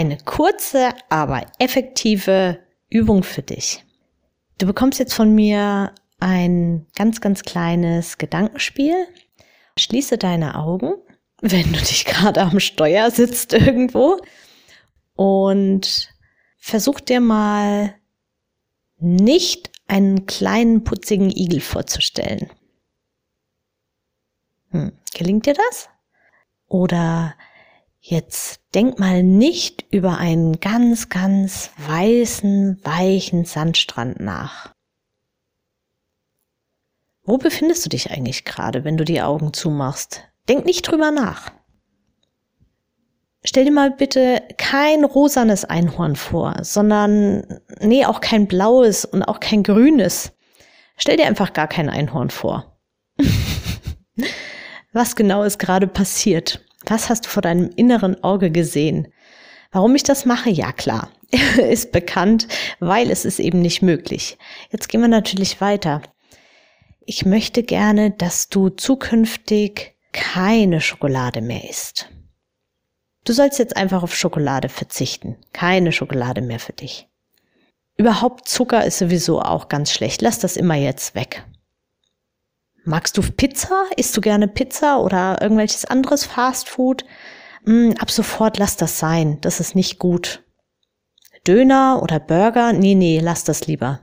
Eine kurze, aber effektive Übung für dich. Du bekommst jetzt von mir ein ganz, ganz kleines Gedankenspiel. Schließe deine Augen, wenn du dich gerade am Steuer sitzt irgendwo und versuch dir mal nicht einen kleinen putzigen Igel vorzustellen. Hm, gelingt dir das? Oder Jetzt denk mal nicht über einen ganz, ganz weißen, weichen Sandstrand nach. Wo befindest du dich eigentlich gerade, wenn du die Augen zumachst? Denk nicht drüber nach. Stell dir mal bitte kein rosanes Einhorn vor, sondern, nee, auch kein blaues und auch kein grünes. Stell dir einfach gar kein Einhorn vor. Was genau ist gerade passiert? Was hast du vor deinem inneren Auge gesehen? Warum ich das mache? Ja klar, ist bekannt, weil es ist eben nicht möglich. Jetzt gehen wir natürlich weiter. Ich möchte gerne, dass du zukünftig keine Schokolade mehr isst. Du sollst jetzt einfach auf Schokolade verzichten. Keine Schokolade mehr für dich. Überhaupt Zucker ist sowieso auch ganz schlecht. Lass das immer jetzt weg. Magst du Pizza? Isst du gerne Pizza oder irgendwelches anderes Fastfood? Mm, ab sofort lass das sein. Das ist nicht gut. Döner oder Burger? Nee, nee, lass das lieber.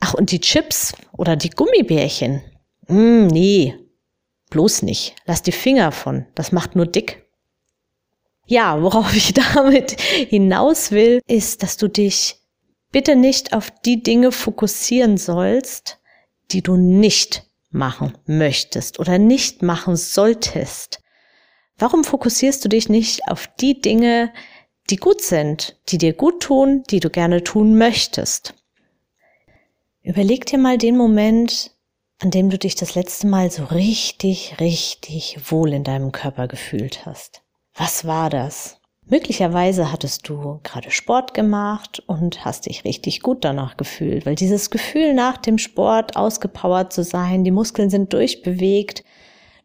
Ach, und die Chips oder die Gummibärchen? Mm, nee, bloß nicht. Lass die Finger von. Das macht nur dick. Ja, worauf ich damit hinaus will, ist, dass du dich bitte nicht auf die Dinge fokussieren sollst, die du nicht machen möchtest oder nicht machen solltest? Warum fokussierst du dich nicht auf die Dinge, die gut sind, die dir gut tun, die du gerne tun möchtest? Überleg dir mal den Moment, an dem du dich das letzte Mal so richtig, richtig wohl in deinem Körper gefühlt hast. Was war das? Möglicherweise hattest du gerade Sport gemacht und hast dich richtig gut danach gefühlt, weil dieses Gefühl nach dem Sport ausgepowert zu sein, die Muskeln sind durchbewegt,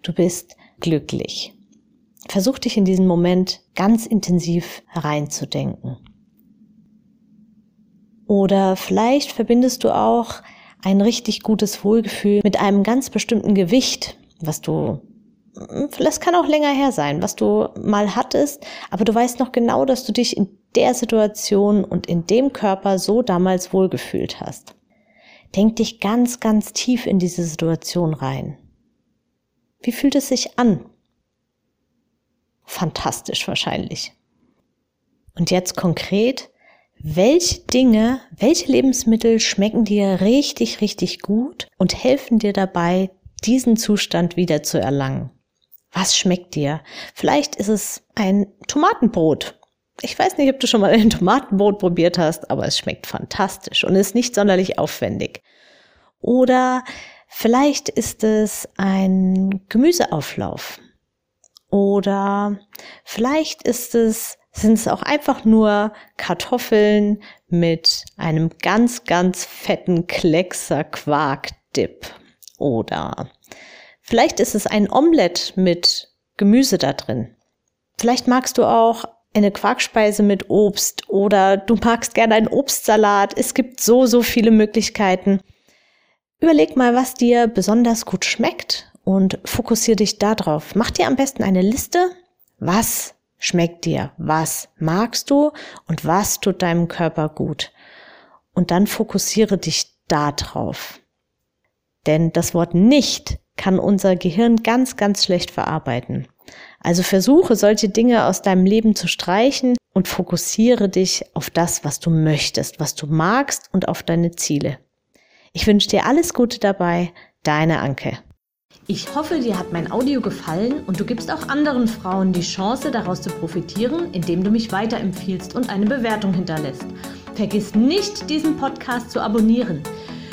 du bist glücklich. Versuch dich in diesen Moment ganz intensiv hereinzudenken. Oder vielleicht verbindest du auch ein richtig gutes Wohlgefühl mit einem ganz bestimmten Gewicht, was du das kann auch länger her sein, was du mal hattest, aber du weißt noch genau, dass du dich in der Situation und in dem Körper so damals wohlgefühlt hast. Denk dich ganz, ganz tief in diese Situation rein. Wie fühlt es sich an? Fantastisch wahrscheinlich. Und jetzt konkret, welche Dinge, welche Lebensmittel schmecken dir richtig, richtig gut und helfen dir dabei, diesen Zustand wieder zu erlangen? Was schmeckt dir? Vielleicht ist es ein Tomatenbrot. Ich weiß nicht, ob du schon mal ein Tomatenbrot probiert hast, aber es schmeckt fantastisch und ist nicht sonderlich aufwendig. Oder vielleicht ist es ein Gemüseauflauf. Oder vielleicht ist es, sind es auch einfach nur Kartoffeln mit einem ganz, ganz fetten Kleckser Quarkdip. Oder Vielleicht ist es ein Omelett mit Gemüse da drin. Vielleicht magst du auch eine Quarkspeise mit Obst oder du magst gerne einen Obstsalat. Es gibt so, so viele Möglichkeiten. Überleg mal, was dir besonders gut schmeckt und fokussiere dich darauf. Mach dir am besten eine Liste. Was schmeckt dir? Was magst du? Und was tut deinem Körper gut? Und dann fokussiere dich darauf. Denn das Wort nicht kann unser Gehirn ganz, ganz schlecht verarbeiten. Also versuche solche Dinge aus deinem Leben zu streichen und fokussiere dich auf das, was du möchtest, was du magst und auf deine Ziele. Ich wünsche dir alles Gute dabei, deine Anke. Ich hoffe, dir hat mein Audio gefallen und du gibst auch anderen Frauen die Chance, daraus zu profitieren, indem du mich weiterempfiehlst und eine Bewertung hinterlässt. Vergiss nicht, diesen Podcast zu abonnieren.